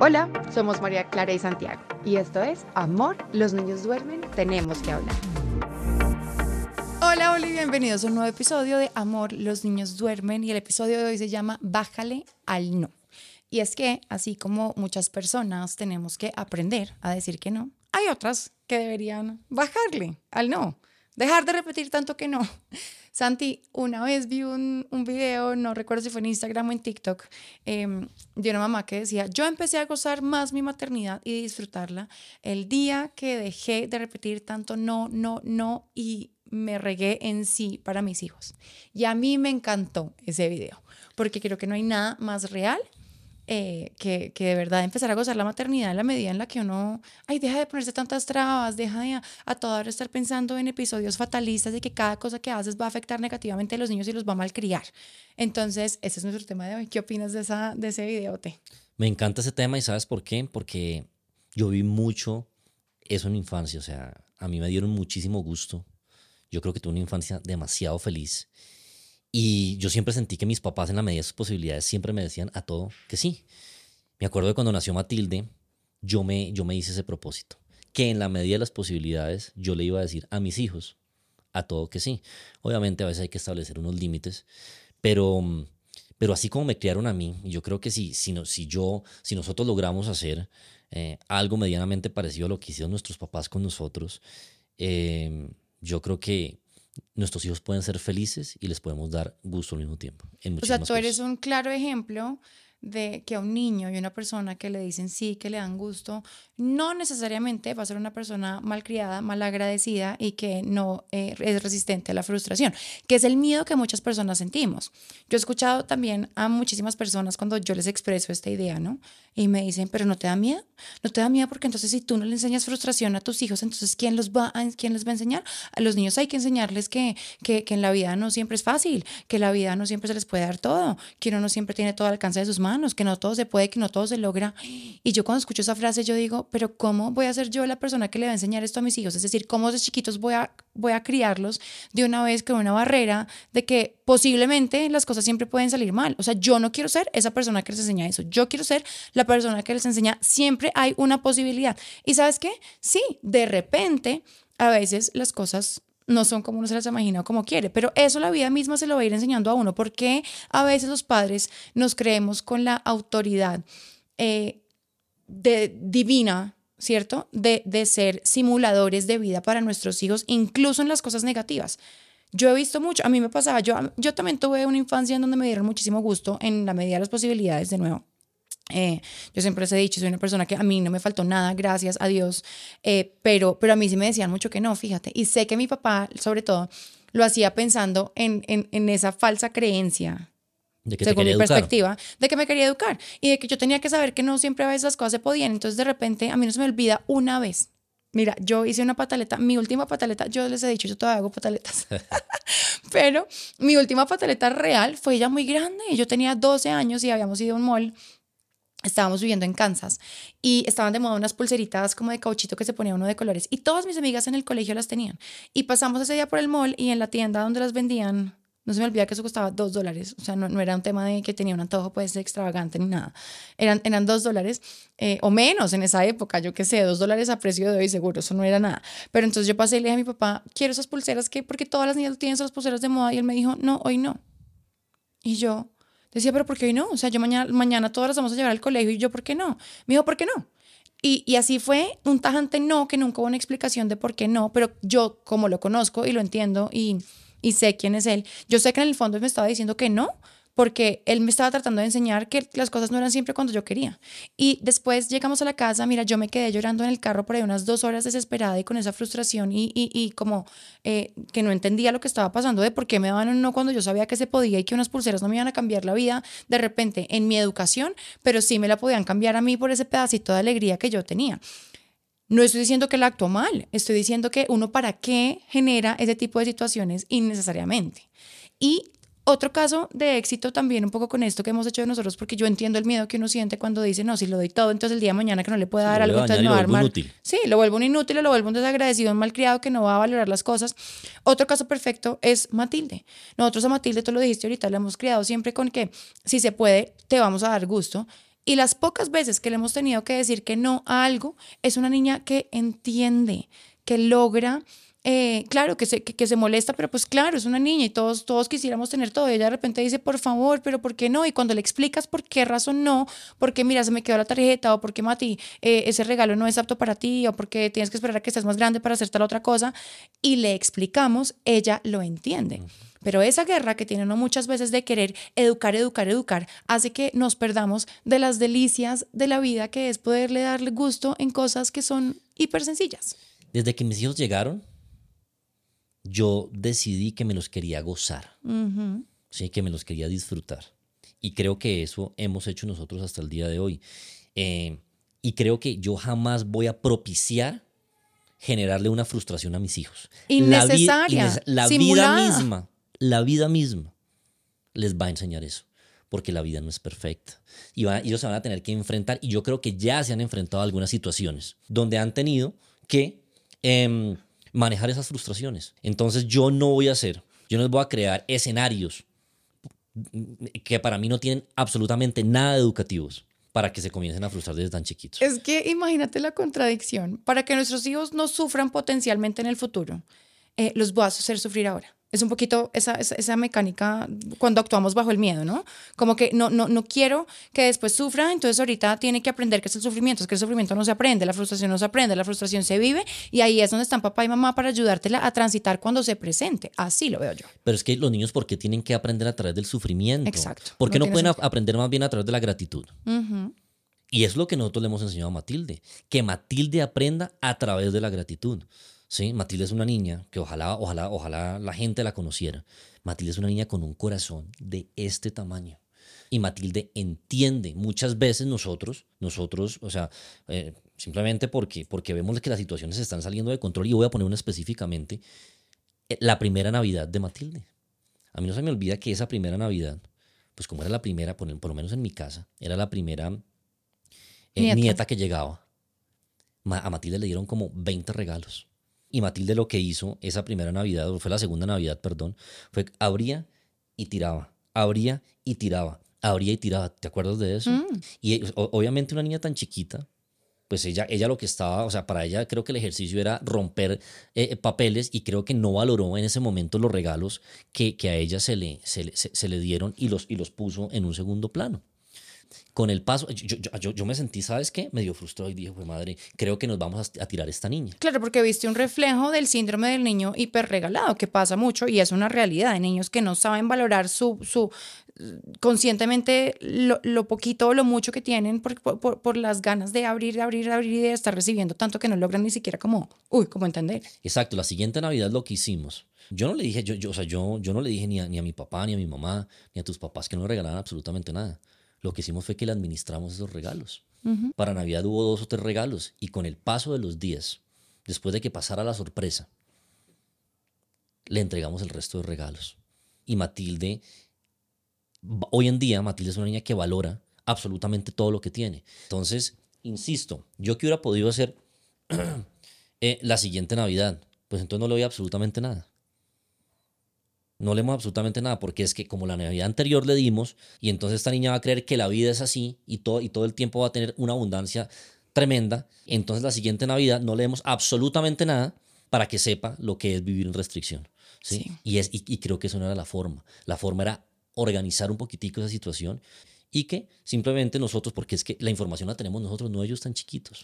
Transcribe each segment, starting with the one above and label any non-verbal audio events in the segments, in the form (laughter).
Hola, somos María Clara y Santiago y esto es Amor, los niños duermen, tenemos que hablar. Hola, hola y bienvenidos a un nuevo episodio de Amor, los niños duermen y el episodio de hoy se llama Bájale al no. Y es que, así como muchas personas tenemos que aprender a decir que no, hay otras que deberían bajarle al no, dejar de repetir tanto que no. Santi, una vez vi un, un video, no recuerdo si fue en Instagram o en TikTok, em, de una mamá que decía, yo empecé a gozar más mi maternidad y disfrutarla el día que dejé de repetir tanto no, no, no y me regué en sí para mis hijos. Y a mí me encantó ese video, porque creo que no hay nada más real eh, que, que, de verdad empezar a gozar la maternidad en la medida en la que uno, ay, deja de ponerse tantas trabas, deja de a, a toda hora estar pensando en episodios fatalistas de que cada cosa que haces va a afectar negativamente a los niños y los va a malcriar. Entonces, ese es nuestro tema de hoy. ¿Qué opinas de, esa, de ese video, Te? Me encanta ese tema y ¿sabes por qué? Porque yo vi mucho eso en mi infancia, o sea, a mí me dieron muchísimo gusto. Yo creo que tuve una infancia demasiado feliz y yo siempre sentí que mis papás, en la medida de sus posibilidades, siempre me decían a todo que sí. Me acuerdo de cuando nació Matilde, yo me, yo me hice ese propósito, que en la medida de las posibilidades yo le iba a decir a mis hijos a todo que sí. Obviamente a veces hay que establecer unos límites, pero, pero así como me criaron a mí, yo creo que si, si, no, si yo, si nosotros logramos hacer eh, algo medianamente parecido a lo que hicieron nuestros papás con nosotros, eh, yo creo que nuestros hijos pueden ser felices y les podemos dar gusto al mismo tiempo. o sea, tú eres un claro ejemplo de que a un niño y una persona que le dicen sí, que le dan gusto, no necesariamente va a ser una persona malcriada, malagradecida y que no eh, es resistente a la frustración, que es el miedo que muchas personas sentimos. Yo he escuchado también a muchísimas personas cuando yo les expreso esta idea, ¿no? Y me dicen, pero no te da miedo, no te da miedo porque entonces si tú no le enseñas frustración a tus hijos, entonces ¿quién, los va a, quién les va a enseñar? A los niños hay que enseñarles que, que, que en la vida no siempre es fácil, que la vida no siempre se les puede dar todo, que uno no siempre tiene todo al alcance de sus manos, que no todo se puede, que no todo se logra. Y yo cuando escucho esa frase, yo digo, pero ¿cómo voy a ser yo la persona que le va a enseñar esto a mis hijos? Es decir, ¿cómo de chiquitos voy a, voy a criarlos de una vez con una barrera de que posiblemente las cosas siempre pueden salir mal? O sea, yo no quiero ser esa persona que les enseña eso. Yo quiero ser la persona que les enseña siempre hay una posibilidad. ¿Y sabes qué? Sí, de repente a veces las cosas no son como uno se las imagina o como quiere, pero eso la vida misma se lo va a ir enseñando a uno, porque a veces los padres nos creemos con la autoridad eh, de, divina, ¿cierto? De, de ser simuladores de vida para nuestros hijos, incluso en las cosas negativas. Yo he visto mucho, a mí me pasaba, yo, yo también tuve una infancia en donde me dieron muchísimo gusto en la medida de las posibilidades, de nuevo eh, yo siempre les he dicho, soy una persona que a mí no me faltó nada, gracias a Dios, eh, pero, pero a mí sí me decían mucho que no, fíjate. Y sé que mi papá, sobre todo, lo hacía pensando en, en, en esa falsa creencia. De que según mi educar. perspectiva, de que me quería educar y de que yo tenía que saber que no siempre a veces las cosas se podían. Entonces, de repente, a mí no se me olvida una vez. Mira, yo hice una pataleta, mi última pataleta, yo les he dicho, yo todavía hago pataletas, (laughs) (laughs) pero mi última pataleta real fue ya muy grande. Yo tenía 12 años y habíamos ido a un mall estábamos viviendo en Kansas y estaban de moda unas pulseritas como de cauchito que se ponía uno de colores y todas mis amigas en el colegio las tenían. Y pasamos ese día por el mall y en la tienda donde las vendían, no se me olvida que eso costaba dos dólares, o sea, no, era un tema de que tenía un antojo pues extravagante ni nada, eran, eran dos dólares eh, o menos en esa época, yo qué sé, dos dólares a precio de hoy seguro, eso no era nada. Pero entonces yo pasé y le dije a mi papá, quiero esas pulseras que, porque todas las niñas tienen esas pulseras de moda y él me dijo, no, hoy no. Y yo, Decía, pero ¿por qué hoy no? O sea, yo mañana, mañana todas las vamos a llevar al colegio y yo, ¿por qué no? Me dijo, ¿por qué no? Y, y, así fue un tajante no, que nunca hubo una explicación de por qué no, pero yo como lo conozco y lo entiendo y, y sé quién es él, yo sé que en el fondo me estaba diciendo que no, porque él me estaba tratando de enseñar que las cosas no eran siempre cuando yo quería. Y después llegamos a la casa, mira, yo me quedé llorando en el carro por ahí unas dos horas desesperada y con esa frustración y, y, y como eh, que no entendía lo que estaba pasando de por qué me daban un no cuando yo sabía que se podía y que unas pulseras no me iban a cambiar la vida de repente en mi educación, pero sí me la podían cambiar a mí por ese pedacito de alegría que yo tenía. No estoy diciendo que la actuó mal, estoy diciendo que uno para qué genera ese tipo de situaciones innecesariamente. Y otro caso de éxito también un poco con esto que hemos hecho de nosotros, porque yo entiendo el miedo que uno siente cuando dice, no, si lo doy todo, entonces el día de mañana que no le pueda dar algo, entonces me va a armar. Inútil. Sí, lo vuelvo un inútil, lo vuelvo un desagradecido, un malcriado que no va a valorar las cosas. Otro caso perfecto es Matilde. Nosotros a Matilde, tú lo dijiste ahorita, la hemos criado siempre con que si se puede, te vamos a dar gusto. Y las pocas veces que le hemos tenido que decir que no a algo, es una niña que entiende, que logra eh, claro, que se, que, se molesta, pero pues claro, es una niña y todos, todos quisiéramos tener todo. Y ella de repente dice, por favor, pero ¿por qué no? Y cuando le explicas por qué razón no, porque mira, se me quedó la tarjeta, o porque Mati, eh, ese regalo no es apto para ti, o porque tienes que esperar a que estés más grande para hacer tal otra cosa, y le explicamos, ella lo entiende. Pero esa guerra que tienen muchas veces de querer educar, educar, educar, hace que nos perdamos de las delicias de la vida, que es poderle darle gusto en cosas que son hiper sencillas. Desde que mis hijos llegaron, yo decidí que me los quería gozar, ¿sí? que me los quería disfrutar. Y creo que eso hemos hecho nosotros hasta el día de hoy. Eh, y creo que yo jamás voy a propiciar generarle una frustración a mis hijos. Innecesaria. La, vida misma, la vida misma les va a enseñar eso. Porque la vida no es perfecta. Y ellos se van a tener que enfrentar, y yo creo que ya se han enfrentado a algunas situaciones donde han tenido que em, manejar esas frustraciones. Entonces yo no voy a hacer, yo no les voy a crear escenarios que para mí no tienen absolutamente nada educativos para que se comiencen a frustrar desde tan chiquitos. Es que imagínate la contradicción. Para que nuestros hijos no sufran potencialmente en el futuro, eh, los voy a hacer sufrir ahora. Es un poquito esa, esa, mecánica cuando actuamos bajo el miedo, ¿no? Como que no, no, no quiero que después sufra, entonces ahorita tiene que aprender que es el sufrimiento, es que el sufrimiento no se aprende, la frustración no se aprende, la frustración se vive y ahí es donde están papá y mamá para ayudártela a transitar cuando se presente. Así lo veo yo. Pero es que los niños, ¿por qué tienen que aprender a través del sufrimiento? Exacto. ¿Por qué no, pueden aprender más bien a través de la gratitud? Y es lo que nosotros le hemos enseñado a Matilde, que Matilde aprenda a través de la gratitud. ¿Sí? Matilde es una niña que ojalá, ojalá, ojalá la gente la conociera. Matilde es una niña con un corazón de este tamaño. Y Matilde entiende muchas veces nosotros, nosotros, o sea, eh, simplemente porque, porque vemos que las situaciones están saliendo de control, y voy a poner una específicamente, eh, la primera Navidad de Matilde. A mí no se me olvida que esa primera Navidad, pues como era la primera, por, lo menos en mi casa, era la primera eh, nieta. que llegaba. a Matilde le dieron como 20 regalos. Y Matilde lo que hizo esa primera Navidad, o fue la segunda Navidad, perdón, fue abría y tiraba, abría y tiraba, abría y tiraba. ¿Te acuerdas de eso? Mm. Y obviamente una niña tan chiquita, pues ella, ella lo que estaba, o sea, para ella creo que el ejercicio era romper eh, papeles y creo que no valoró en ese momento los regalos que, que a ella se le, se, se le dieron y los, y los puso en un segundo plano con el paso, yo, yo, yo, me sentí, ¿sabes qué? Medio frustrado y dije, pues madre, creo que nos vamos a, tirar esta niña. Claro, porque viste un reflejo del síndrome del niño hiperregalado, que pasa mucho y es una realidad de niños que no saben valorar su, su conscientemente lo, lo poquito o lo mucho que tienen por, por, por, las ganas de abrir, de abrir, de abrir y de estar recibiendo tanto que no logran ni siquiera como, uy, como entender. Exacto, la siguiente Navidad lo que hicimos. Yo no le dije, yo, yo, o sea, yo, yo no le dije ni a, ni a mi papá, ni a mi mamá, ni a tus papás que no regalaran absolutamente nada lo que hicimos fue que le administramos esos regalos. Para Navidad hubo dos o tres regalos y con el paso de los días, después de que pasara la sorpresa, le entregamos el resto de regalos. Y Matilde, hoy en día Matilde es una niña que valora absolutamente todo lo que tiene. Entonces, insisto, yo que hubiera podido hacer (clears throat) eh, la siguiente Navidad, pues entonces no le doy absolutamente nada. No leemos absolutamente nada, porque es que como la Navidad anterior le dimos, y entonces esta niña va a creer que la vida es así y todo, y todo el tiempo va a tener una abundancia tremenda, entonces la siguiente Navidad no leemos absolutamente nada para que sepa lo que es vivir en restricción. ¿sí? Y, es, y, creo que eso no era la forma. La forma era organizar un poquitico esa situación y que simplemente nosotros, porque es que la información la tenemos nosotros, no ellos tan chiquitos.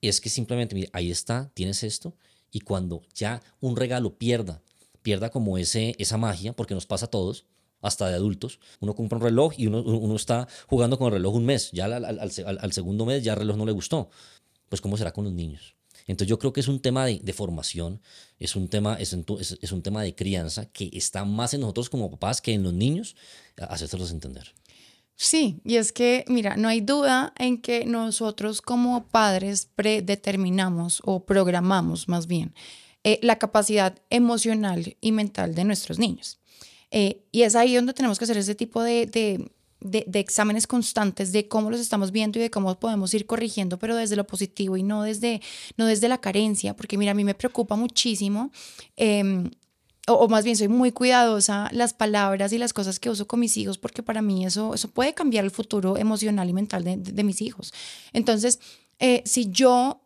Es que simplemente, mire, ahí está, tienes esto, y cuando ya un regalo pierda pierda como ese, esa magia, porque nos pasa a todos, hasta de adultos. Uno compra un reloj y uno, uno está jugando con el reloj un mes, ya al, segundo mes ya el reloj no le gustó. Pues ¿cómo será con los niños? Entonces yo creo que es un tema de, de formación, es un tema, es, es, un tema de crianza que está más en nosotros como papás que en los niños, hacérselos entender. Sí, y es que, mira, no hay duda en que nosotros como padres predeterminamos o programamos más bien eh, la capacidad emocional y mental de nuestros niños. Eh, y es ahí donde tenemos que hacer ese tipo de, de, exámenes constantes de cómo los estamos viendo y de cómo podemos ir corrigiendo, pero desde lo positivo y no desde, no desde la carencia, porque mira, a mí me preocupa muchísimo. Em, o, más bien soy muy cuidadosa las palabras y las cosas que uso con mis hijos porque para mí eso, eso puede cambiar el futuro emocional y mental de, de, mis hijos. Entonces, eh, si yo...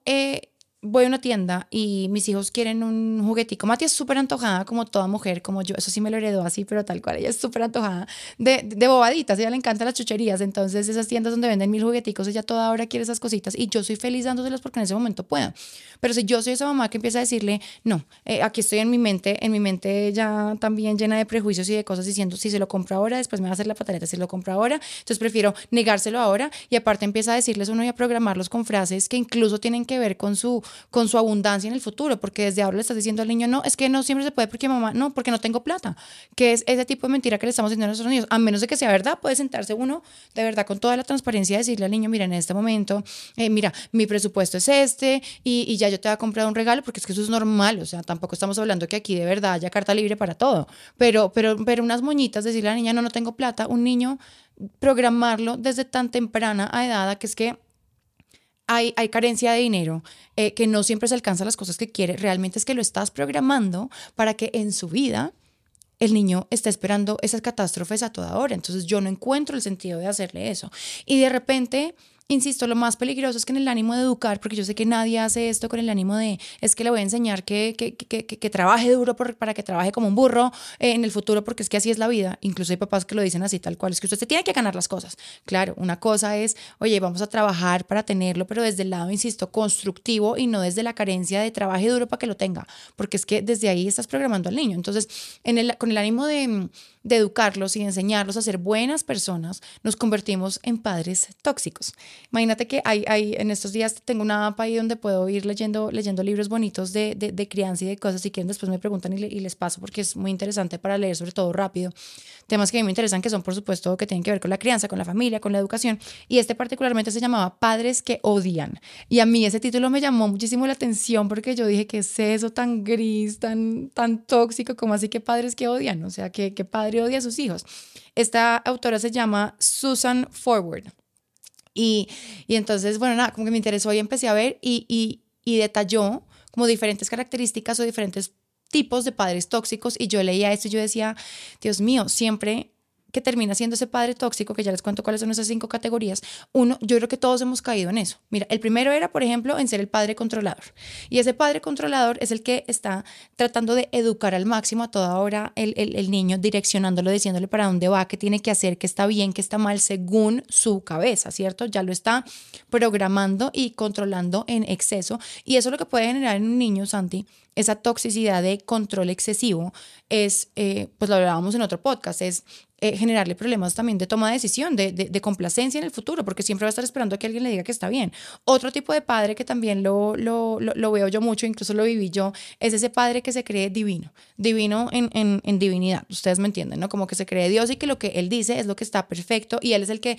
voy a una tienda y mis hijos quieren un juguetico. Mati es súper antojada, como toda mujer, como yo. Eso sí me lo heredó así, pero tal cual. Ella es súper antojada de, de bobaditas. Ella le encantan las chucherías. Entonces, esas tiendas donde venden mil jugueticos, ella toda hora quiere esas cositas. Y yo soy feliz dándoselas porque en ese momento pueda. Pero si yo soy esa mamá que empieza a decirle, no, eh, aquí estoy en mi mente, en mi mente ya también llena de prejuicios y de cosas diciendo, si se lo compro ahora, después me va a hacer la pataleta, si lo compro ahora. Entonces, prefiero negárselo ahora. Y aparte empieza a decirles uno y a programarlos con frases que incluso tienen que ver con su, con su abundancia en el futuro, porque desde ahora le estás diciendo al niño, no, es que no siempre se puede porque mamá, no, porque no tengo plata, que es ese tipo de mentira que le estamos diciendo a nuestros niños, a menos de que sea verdad, puede sentarse uno de verdad con toda la transparencia y decirle al niño, mira, en este momento, eh, mira, mi presupuesto es este y, y, ya yo te voy a comprar un regalo, porque es que eso es normal, o sea, tampoco estamos hablando que aquí de verdad haya carta libre para todo, pero, pero, pero unas moñitas, decirle a la niña, no, no tengo plata, un niño programarlo desde tan temprana edad que es que hay, carencia de dinero, eh, que no siempre se alcanza las cosas que quiere, realmente es que lo estás programando para que en su vida el niño esté esperando esas catástrofes a toda hora. Entonces yo no encuentro el sentido de hacerle eso. Y de repente Insisto, lo más peligroso es que en el ánimo de educar, porque yo sé que nadie hace esto con el ánimo de, es que le voy a enseñar que, que, que, que trabaje duro para que trabaje como un burro eh, en el futuro, porque es que así es la vida. Incluso hay papás que lo dicen así, tal cual, es que usted se tiene que ganar las cosas. Claro, una cosa es, oye, vamos a trabajar para tenerlo, pero desde el lado, insisto, constructivo y no desde la carencia de trabaje duro para que lo tenga, porque es que desde ahí estás programando al niño. Entonces, en el, con el ánimo de de educarlos y enseñarlos a ser buenas personas, nos convertimos en padres tóxicos. Imagínate que hay, hay en estos días tengo una app ahí donde puedo ir leyendo, leyendo libros bonitos de, de, crianza y de cosas. Si quieren, después me preguntan y, y, les paso porque es muy interesante para leer, sobre todo rápido. Temas que a mí me interesan, que son, por supuesto, que tienen que ver con la crianza, con la familia, con la educación. Y este particularmente se llamaba Padres que odian. Y a mí ese título me llamó muchísimo la atención porque yo dije, ¿qué es eso tan gris, tan, tan tóxico? como así que padres que odian? O sea, que, que padre odia a sus hijos. Esta autora se llama Susan Forward. Y, y entonces, bueno, nada, como que me interesó y empecé a ver y, y, y detalló como diferentes características o diferentes tipos de padres tóxicos y yo leía esto y yo decía, Dios mío, siempre que termina siendo ese padre tóxico, que ya les cuento cuáles son esas cinco categorías, uno, yo creo que todos hemos caído en eso. Mira, el primero era, por ejemplo, en ser el padre controlador. Y ese padre controlador es el que está tratando de educar al máximo a toda hora el, el, niño, direccionándolo, diciéndole para dónde va, qué tiene que hacer, qué está bien, qué está mal, según su cabeza, ¿cierto? Ya lo está programando y controlando en exceso. Y eso lo que puede generar en un niño, Santi, esa toxicidad de control excesivo es, eh, pues lo hablábamos en otro podcast, es eh, generarle problemas también de toma de decisión, de, de, complacencia en el futuro, porque siempre va a estar esperando a que alguien le diga que está bien. Otro tipo de padre que también lo, lo, lo, veo yo mucho, incluso lo viví yo, es ese padre que se cree divino, divino en, en, en divinidad, ustedes me entienden, ¿no? Como que se cree Dios y que lo que él dice es lo que está perfecto y él es el que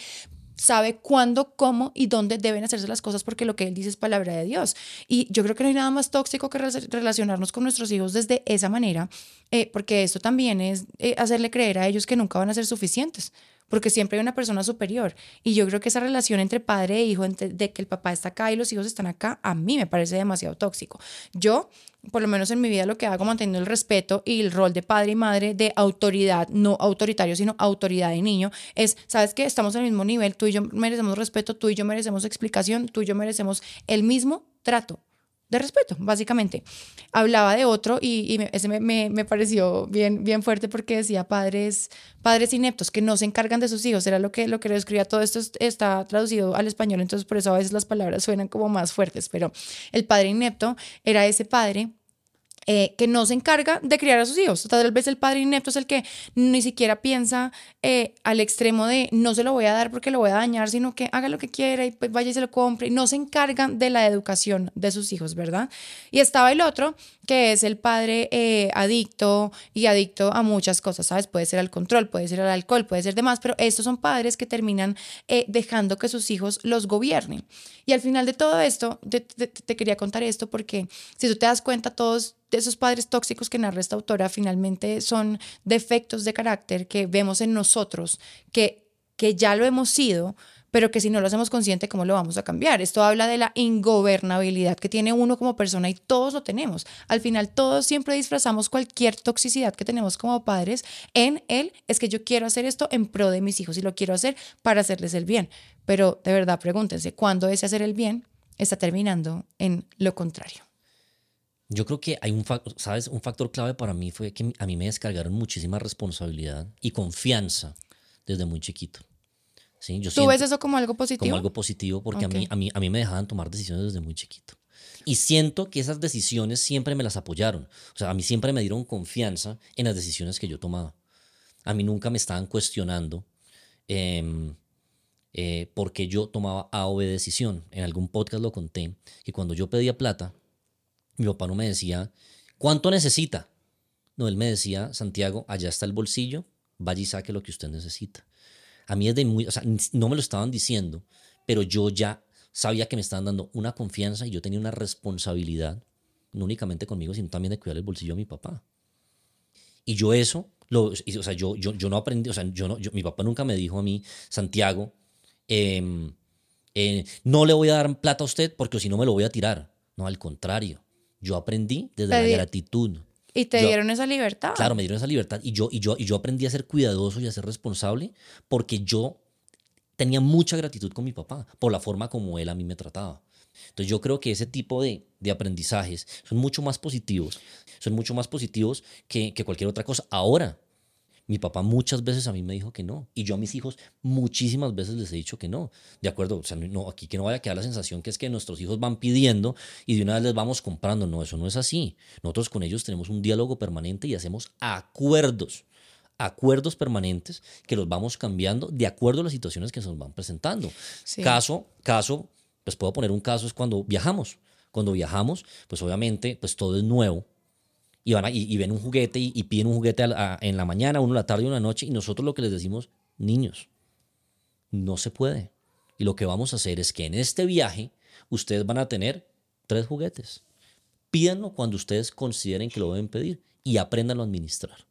sabe cuándo, cómo y dónde deben hacerse las cosas porque lo que él dice es palabra de Dios. Y yo creo que no hay nada más tóxico que relacionarnos con nuestros hijos desde esa manera, eh, porque esto también es eh, hacerle creer a ellos que nunca van a ser suficientes porque siempre hay una persona superior. Y yo creo que esa relación entre padre e hijo, de que el papá está acá y los hijos están acá, a mí me parece demasiado tóxico. Yo, por lo menos en mi vida, lo que hago manteniendo el respeto y el rol de padre y madre de autoridad, no autoritario, sino autoridad de niño, es, ¿sabes qué? Estamos al mismo nivel, tú y yo merecemos respeto, tú y yo merecemos explicación, tú y yo merecemos el mismo trato de respeto, básicamente. Hablaba de otro y, ese me, me, pareció bien, bien fuerte porque decía padres, padres ineptos que no se encargan de sus hijos. Era lo que, lo que lo escribía. Todo esto está traducido al español, entonces por eso a veces las palabras suenan como más fuertes, pero el padre inepto era ese padre eh, que no se encarga de criar a sus hijos. Tal vez el padre inepto es el que ni siquiera piensa eh, al extremo de no se lo voy a dar porque lo voy a dañar, sino que haga lo que quiera y pues vaya y se lo compre. No se encargan de la educación de sus hijos, ¿verdad? Y estaba el otro, que es el padre eh, adicto y adicto a muchas cosas, ¿sabes? Puede ser al control, puede ser al alcohol, puede ser demás, pero estos son padres que terminan dejando que sus hijos los gobiernen. Y al final de todo esto, te, te quería contar esto porque si tú te das cuenta, todos esos padres tóxicos que narra esta autora finalmente son defectos de carácter que vemos en nosotros, que, que ya lo hemos sido, pero que si no lo hacemos consciente, ¿cómo lo vamos a cambiar? Esto habla de la ingobernabilidad que tiene uno como persona y todos lo tenemos. Al final, todos siempre disfrazamos cualquier toxicidad que tenemos como padres en él, es que yo quiero hacer esto en pro de mis hijos y lo quiero hacer para hacerles el bien. Pero de verdad, pregúntense, ¿cuándo ese hacer el bien está terminando en lo contrario? Yo creo que hay un factor, ¿sabes? Un factor clave para mí fue que a mí me descargaron muchísima responsabilidad y confianza desde muy chiquito. ¿Sí? Yo ¿Tú ves eso como algo positivo? Como algo positivo porque a, mí, a, mí, a mí me dejaban tomar decisiones desde muy chiquito. Y siento que esas decisiones siempre me las apoyaron. O sea, a mí siempre me dieron confianza en las decisiones que yo tomaba. A mí nunca me estaban cuestionando eh, eh, porque yo tomaba A o B decisión. En algún podcast lo conté, que cuando yo pedía plata, mi papá no me decía, ¿cuánto necesita? No, él me decía, Santiago, allá está el bolsillo, vaya y saque lo que usted necesita. A mí es de muy, o sea, no me lo estaban diciendo, pero yo ya sabía que me estaban dando una confianza y yo tenía una responsabilidad, no únicamente conmigo, sino también de cuidar el bolsillo de mi papá. Y yo eso, lo, o sea, yo, yo, yo no aprendí, o sea, yo no, mi papá nunca me dijo a mí, Santiago, em, eh, no le voy a dar plata a usted porque si no me lo voy a tirar. No, al contrario. Yo aprendí desde la gratitud. Y te dieron esa libertad. Claro, me dieron esa libertad y yo, y, yo, y yo aprendí a ser cuidadoso y a ser responsable porque yo tenía mucha gratitud con mi papá por la forma como él a mí me trataba. Entonces yo creo que ese tipo de, de aprendizajes son mucho más positivos, son mucho más positivos que, que cualquier otra cosa. Ahora, mi papá muchas veces a mí me dijo que no. Y yo a mis hijos muchísimas veces les he dicho que no. De acuerdo, o sea, no, aquí que no vaya a quedar la sensación que es que nuestros hijos van pidiendo y de una vez les vamos comprando. No, eso no es así. Nosotros con ellos tenemos un diálogo permanente y hacemos acuerdos acuerdos permanentes que los vamos cambiando de acuerdo a las situaciones que se nos van presentando. Caso, caso, pues puedo poner un caso, es cuando viajamos. Cuando viajamos, pues obviamente, pues todo es nuevo y, van y, ven un juguete y, piden un juguete en la mañana, uno en la tarde y una en la noche, y nosotros lo que les decimos, niños, no se puede. Y lo que vamos a hacer es que en este viaje ustedes van a tener tres juguetes. Pídanlo cuando ustedes consideren que lo deben pedir y aprendan a administrar.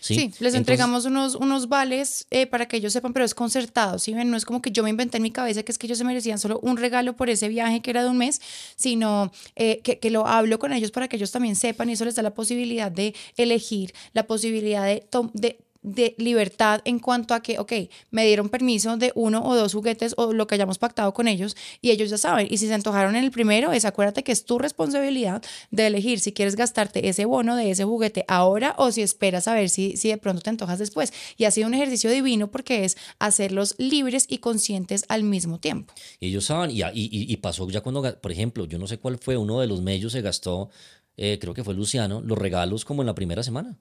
Sí, les entregamos unos, unos vales eh, para que ellos sepan, pero es concertado, ¿sí ven? No es como que yo me inventé en mi cabeza que es que ellos se merecían solo un regalo por ese viaje que era de un mes, sino eh, que, que, lo hablo con ellos para que ellos también sepan y eso les da la posibilidad de elegir, la posibilidad de, de de libertad en cuanto a que, ok, me dieron permiso de uno o dos juguetes o lo que hayamos pactado con ellos y ellos ya saben. Y si se antojaron en el primero, es acuérdate que es tu responsabilidad de elegir si quieres gastarte ese bono de ese juguete ahora o si esperas a ver si, si de pronto te antojas después. Y ha sido un ejercicio divino porque es hacerlos libres y conscientes al mismo tiempo. Y ellos saben, y, y, pasó ya cuando, por ejemplo, yo no sé cuál fue, uno de los medios se gastó, eh, creo que fue Luciano, los regalos como en la primera semana.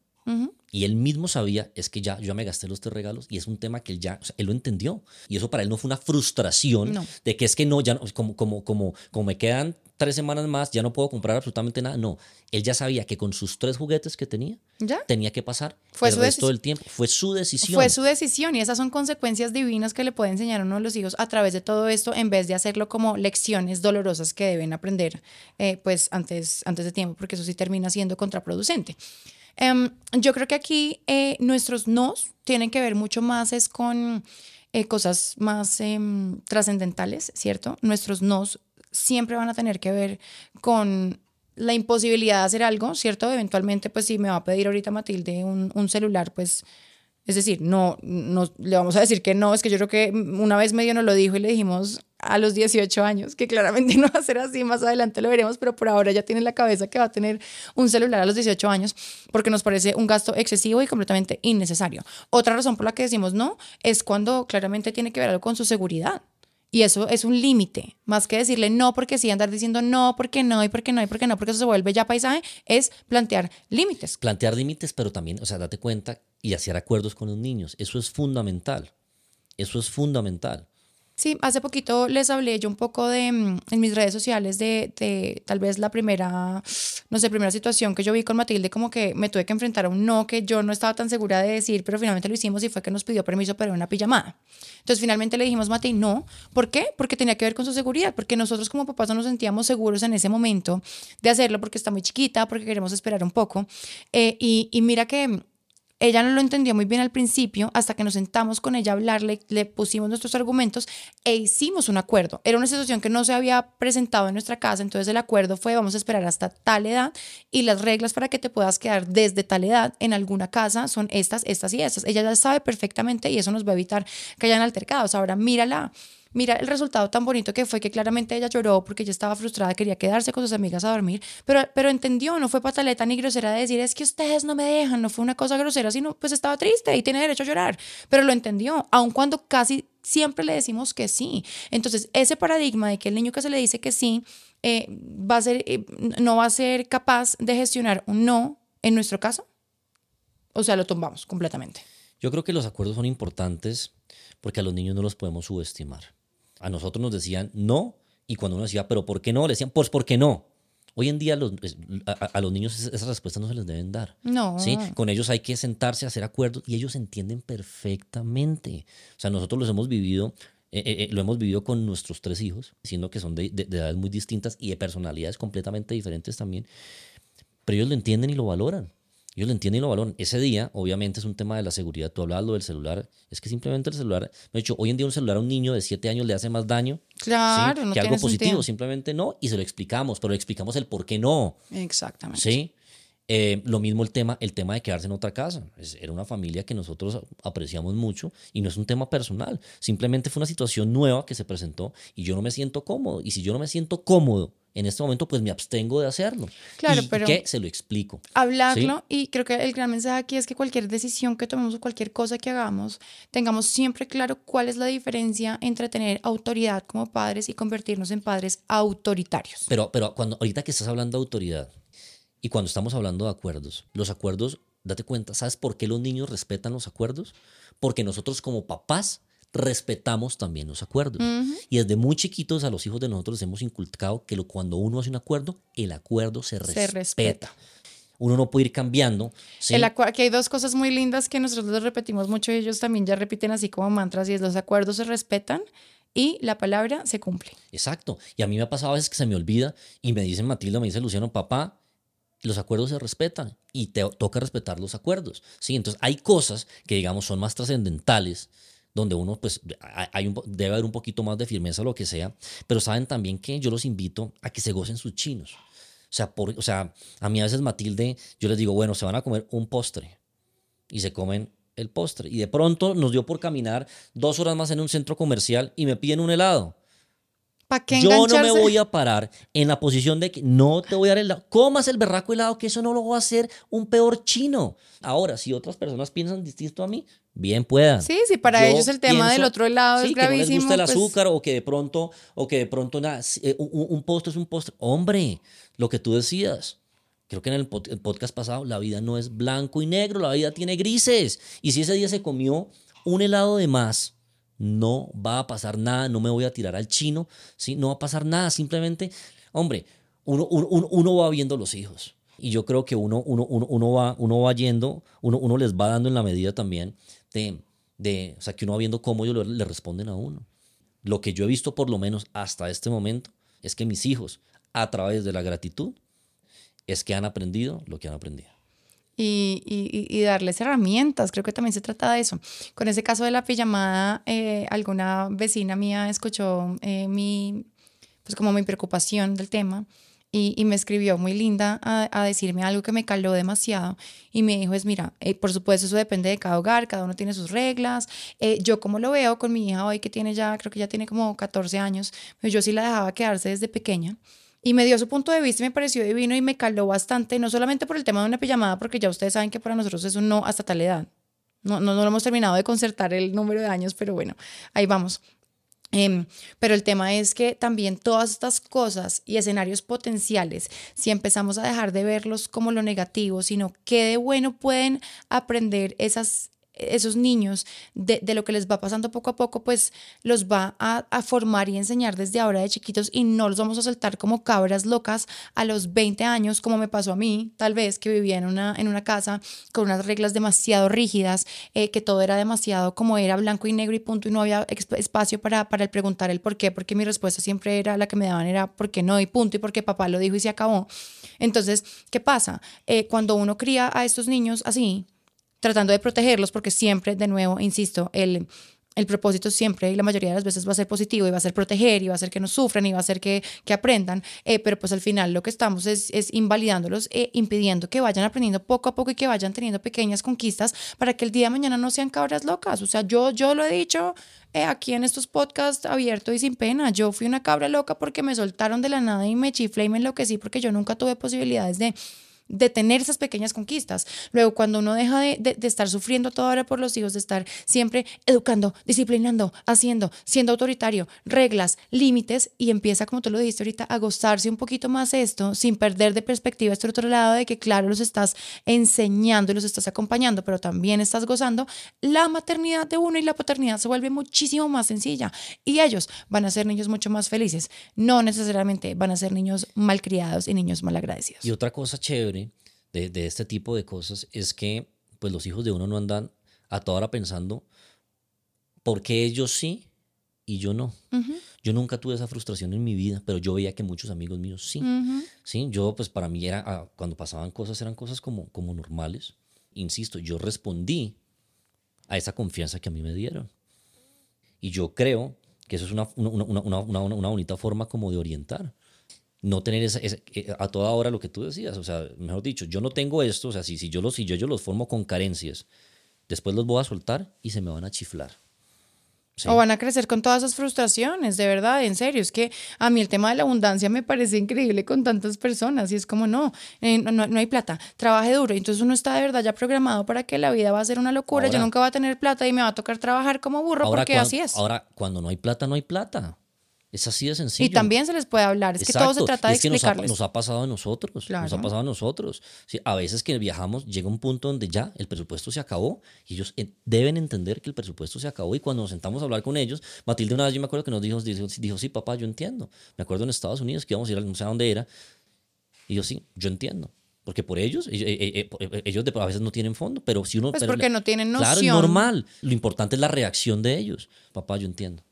Y él mismo sabía, es que ya, yo ya me gasté los tres regalos y es un tema que él ya, él lo entendió. Y eso para él no fue una frustración de que es que no, ya no, como, como, como, como me quedan tres semanas más, ya no puedo comprar absolutamente nada. No, él ya sabía que con sus tres juguetes que tenía, ¿Ya? tenía que pasar fue el resto del tiempo. Fue su decisión. Fue su decisión y esas son consecuencias divinas que le puede enseñar a uno de los hijos a través de todo esto, en vez de hacerlo como lecciones dolorosas que deben aprender eh, pues antes, antes de tiempo, porque eso sí termina siendo contraproducente. Em, yo creo que aquí eh, nuestros nos tienen que ver mucho más es con eh, cosas más em, trascendentales, ¿cierto? Nuestros nos siempre van a tener que ver con la imposibilidad de hacer algo, ¿cierto? Eventualmente, pues si me va a pedir ahorita Matilde un, celular, pues es decir, no, no le vamos a decir que no, es que yo creo que una vez medio nos lo dijo y le dijimos a los 18 años, que claramente (laughs) no va a ser así, más adelante lo veremos, pero por ahora ya tiene la cabeza que va a tener un celular a los 18 años porque nos parece un gasto excesivo y completamente innecesario. Otra razón por la que decimos no es cuando claramente tiene que ver algo con su seguridad. Y eso es un límite, más que decirle no porque sí, andar diciendo no porque no y porque no y porque no, porque eso se vuelve ya paisaje, es plantear límites. Plantear límites, pero también, o sea, date cuenta y hacer acuerdos con los niños. Eso es fundamental. Eso es fundamental. Sí, hace poquito les hablé yo un poco de mm, en mis redes sociales de, de, tal vez la primera, no sé, primera situación que yo vi con Matilde, como que me tuve que enfrentar a un no que yo no estaba tan segura de decir, pero finalmente lo hicimos y fue que nos pidió permiso para una pijamada. Entonces finalmente le dijimos, Mati, no. ¿Por qué? Porque tenía que ver con su seguridad, porque nosotros como papás no nos sentíamos seguros en ese momento de hacerlo porque está muy chiquita, porque queremos esperar un poco. Eh, y, y mira que Ella no lo entendió muy bien al principio, hasta que nos sentamos con ella a hablarle, le pusimos nuestros argumentos e hicimos un acuerdo. Era una situación que no se había presentado en nuestra casa, entonces el acuerdo fue vamos a esperar hasta tal edad y las reglas para que te puedas quedar desde tal edad en alguna casa son estas, estas y estas. Ella ya sabe perfectamente y eso nos va a evitar que hayan altercados. Ahora mírala mira el resultado tan bonito que fue que claramente ella lloró porque ella estaba frustrada, quería quedarse con sus amigas a dormir, pero, pero entendió, no fue pataleta ni grosera de decir, es que ustedes no me dejan, no fue una cosa grosera, sino pues estaba triste y tiene derecho a llorar, pero lo entendió, aun cuando casi siempre le decimos que sí. Entonces, ese paradigma de que el niño que se le dice que sí, eh, va a ser, eh, no va a ser capaz de gestionar un no, en nuestro caso, o sea, lo tomamos completamente. Yo creo que los acuerdos son importantes porque a los niños no los podemos subestimar. A nosotros nos decían no, y cuando uno decía, pero ¿por qué no? Le decían, pues ¿por qué no? Hoy en día a, los niños esas respuestas no se les deben dar. No. ¿sí? Con ellos hay que sentarse a hacer acuerdos y ellos entienden perfectamente. O sea, nosotros los hemos vivido, eh, eh, eh, lo hemos vivido con nuestros tres hijos, siendo que son de, de, edades muy distintas y de personalidades completamente diferentes también. Pero ellos lo entienden y lo valoran. Ellos lo entienden y lo valoran. Ese día, obviamente, es un tema de la seguridad. Tú hablabas lo del celular. Es que simplemente el celular, de hecho, hoy en día un celular a un niño de 7 años le hace más daño claro, que algo positivo. Simplemente no. Y se lo explicamos, pero le explicamos el por qué no. Exactamente. Sí. Eh, lo mismo el tema, el tema de quedarse en otra casa. era una familia que nosotros apreciamos mucho y no es un tema personal. Simplemente fue una situación nueva que se presentó y yo no me siento cómodo. Y si yo no me siento cómodo en este momento, pues me abstengo de hacerlo. Claro, ¿Y pero. ¿Qué? Se lo explico. Hablarlo y creo que el gran mensaje aquí es que cualquier decisión que tomemos o cualquier cosa que hagamos, tengamos siempre claro cuál es la diferencia entre tener autoridad como padres y convertirnos en padres autoritarios. Pero, pero cuando ahorita que estás hablando de autoridad, y cuando estamos hablando de acuerdos, los acuerdos, date cuenta, ¿sabes por qué los niños respetan los acuerdos? Porque nosotros como papás respetamos también los acuerdos. Y desde muy chiquitos a los hijos de nosotros les hemos inculcado que cuando uno hace un acuerdo, el acuerdo se, respeta. Uno no puede ir cambiando. Aquí hay dos cosas muy lindas que nosotros repetimos mucho y ellos también ya repiten así como mantras y es los acuerdos se respetan y la palabra se cumple. Exacto. Y a mí me ha pasado a veces que se me olvida y me dicen Matilda, me dice Luciano, papá, los acuerdos se respetan y te toca respetar los acuerdos. ¿sí? Entonces hay cosas que digamos son más trascendentales donde uno pues hay debe haber un poquito más de firmeza lo que sea, pero saben también que yo los invito a que se gocen sus chinos. O sea, por, o sea, a mí a veces Matilde, yo les digo, bueno, se van a comer un postre y se comen el postre. Y de pronto nos dio por caminar dos horas más en un centro comercial y me piden un helado. Yo no me voy a parar en la posición de que no te voy a dar el helado. Comas el berraco helado, que eso no lo va a hacer un peor chino. Ahora, si otras personas piensan distinto a mí, bien puedan. Sí, sí, para ellos el tema del otro lado es gravísimo. Que no les gusta el pues azúcar o que de pronto, o que de pronto nada, eh, un, un postre es un postre. Hombre, lo que tú decías. Creo que en el podcast pasado, la vida no es blanco y negro, la vida tiene grises. Y si ese día se comió un helado de más, no va a pasar nada, no me voy a tirar al chino, ¿sí? no va a pasar nada, simplemente, hombre, uno, va viendo los hijos. Y yo creo que uno, va, uno va yendo, uno, uno les va dando en la medida también de, de, o sea, que uno va viendo cómo ellos le responden a uno. Lo que yo he visto por lo menos hasta este momento es que mis hijos, a través de la gratitud, es que han aprendido lo que han aprendido y, darles herramientas. Creo que también se trata de eso. Con ese caso de la pijamada, eh, alguna vecina mía escuchó eh, mi, pues como mi preocupación del tema y, me escribió muy linda a, decirme algo que me caló demasiado y me dijo es, mira, eh, por supuesto eso depende de cada hogar, cada uno tiene sus reglas. yo como lo veo con mi hija hoy que tiene ya, creo que ya tiene como 14 años, yo sí la dejaba quedarse desde pequeña y me dio su punto de vista y me pareció divino y me caló bastante, no solamente por el tema de una pijamada, porque ya ustedes saben que para nosotros es un no hasta tal edad. No, no, no lo hemos terminado de concertar el número de años, pero bueno, ahí vamos. Em, pero el tema es que también todas estas cosas y escenarios potenciales, si empezamos a dejar de verlos como lo negativo, sino qué de bueno pueden aprender esas esos niños de, lo que les va pasando poco a poco, pues los va a, formar y enseñar desde ahora de chiquitos y no los vamos a soltar como cabras locas a los 20 años, como me pasó a mí, tal vez que vivía en una, en una casa con unas reglas demasiado rígidas, eh, que todo era demasiado como era blanco y negro y punto, y no había espacio para, para el preguntar el por qué, porque mi respuesta siempre era la que me daban, era por qué no y punto, y porque papá lo dijo y se acabó. Entonces, ¿qué pasa? Eh, cuando uno cría a estos niños así, tratando de protegerlos porque siempre, de nuevo, insisto, el el propósito siempre y la mayoría de las veces va a ser positivo y va a ser proteger y va a ser que no sufran y va a ser que, que aprendan, eh, pero pues al final lo que estamos es, es invalidándolos e impidiendo que vayan aprendiendo poco a poco y que vayan teniendo pequeñas conquistas para que el día de mañana no sean cabras locas. O sea, yo, yo lo he dicho eh, aquí en estos podcasts abiertos y sin pena, yo fui una cabra loca porque me soltaron de la nada y me chiflé y me enloquecí porque yo nunca tuve posibilidades de de tener esas pequeñas conquistas. Luego, cuando uno deja de, estar sufriendo toda hora por los hijos, de estar siempre educando, disciplinando, haciendo, siendo autoritario, reglas, límites, y empieza, como tú lo dijiste ahorita, a gozarse un poquito más esto, sin perder de perspectiva este otro lado de que, claro, los estás enseñando y los estás acompañando, pero también estás gozando, la maternidad de uno y la paternidad se vuelve muchísimo más sencilla. Y ellos van a ser niños mucho más felices. No necesariamente van a ser niños malcriados y niños malagradecidos. Y otra cosa chévere de, este tipo de cosas es que pues los hijos de uno no andan a toda hora pensando por qué ellos sí y yo no. Yo nunca tuve esa frustración en mi vida, pero yo veía que muchos amigos míos sí. Sí, yo pues para mí era, ah, cuando pasaban cosas eran cosas como, como normales. Insisto, yo respondí a esa confianza que a mí me dieron. Y yo creo que eso es una, una, una, una bonita forma como de orientar no tener esa, eh, a toda hora lo que tú decías, o sea, mejor dicho, yo no tengo esto, o sea, si, si, yo, los, si yo, yo los formo con carencias, después los voy a soltar y se me van a chiflar. O van a crecer con todas esas frustraciones, de verdad, en serio. Es que a mí el tema de la abundancia me parece increíble con tantas personas y es como, no, eh, no, no, hay plata, trabaje duro. Entonces uno está de verdad ya programado para que la vida va a ser una locura, yo nunca voy a tener plata y me va a tocar trabajar como burro porque así es. Ahora, cuando no hay plata, no hay plata. Es así de sencillo. Y también se les puede hablar. Es que todo se trata de es que explicarles. Nos ha, pasado a nosotros. Nos ha pasado a nosotros. Sí, a veces que viajamos llega un punto donde ya el presupuesto se acabó y ellos eh, deben entender que el presupuesto se acabó. Y cuando nos sentamos a hablar con ellos, Matilde una vez yo me acuerdo que nos dijo, dijo, sí, papá, yo entiendo. Me acuerdo en Estados Unidos que íbamos a ir no sé a dónde era. Y yo sí, yo entiendo. Porque por ellos, ellos, eh, eh, a veces no tienen fondo, pero si uno... Pues porque no tienen noción. Claro, es normal. Lo importante es la reacción de ellos. Papá, yo entiendo.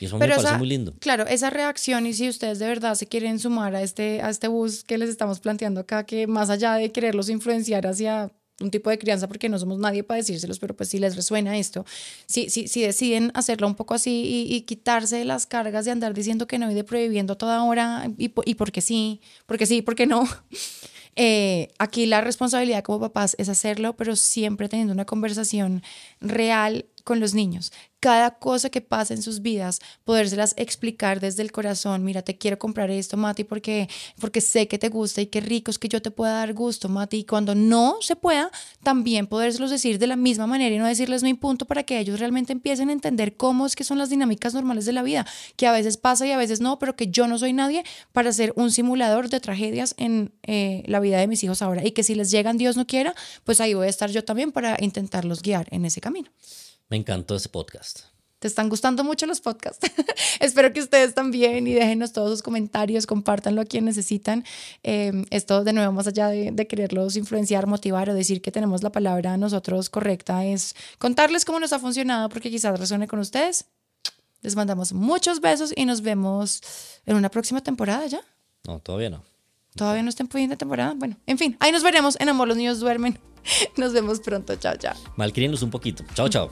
Y eso me parece muy lindo. Claro, esa reacción y si ustedes de verdad se quieren sumar a este, a este bus que les estamos planteando acá, que más allá de quererlos influenciar hacia un tipo de crianza, porque no somos nadie para decírselos, pero pues si les resuena esto, si, si, si deciden hacerlo un poco así y, y, quitarse las cargas de andar diciendo que no y de prohibiendo toda hora y, y porque sí, porque sí, porque no. (laughs) Eh, aquí la responsabilidad como papás es hacerlo, pero siempre teniendo una conversación real con los niños. Cada cosa que pasa en sus vidas, podérselas explicar desde el corazón, mira, te quiero comprar esto, Mati, porque, porque sé que te gusta y qué rico es que yo te pueda dar gusto, Mati, y cuando no se pueda, también podérselos decir de la misma manera y no decirles hay punto para que ellos realmente empiecen a entender cómo es que son las dinámicas normales de la vida, que a veces pasa y a veces no, pero que yo no soy nadie para ser un simulador de tragedias en eh, la vida de mis hijos ahora. Y que si les llegan, Dios no quiera, pues ahí voy a estar yo también para intentarlos guiar en ese camino. Me encantó ese podcast. ¿Te están gustando mucho los podcasts? (laughs) Espero que ustedes también y déjenos todos sus comentarios, compártanlo a quien necesitan. Em, esto, de nuevo, más allá de, de, quererlos influenciar, motivar o decir que tenemos la palabra nosotros correcta, es contarles cómo nos ha funcionado porque quizás resuene con ustedes. Les mandamos muchos besos y nos vemos en una próxima temporada ya. No, todavía no. Todavía no está en temporada. Bueno, en fin, ahí nos veremos en Amor, los niños duermen. (laughs) Nos vemos pronto. Chao, chao. Malcrienos un poquito. Chao, chao.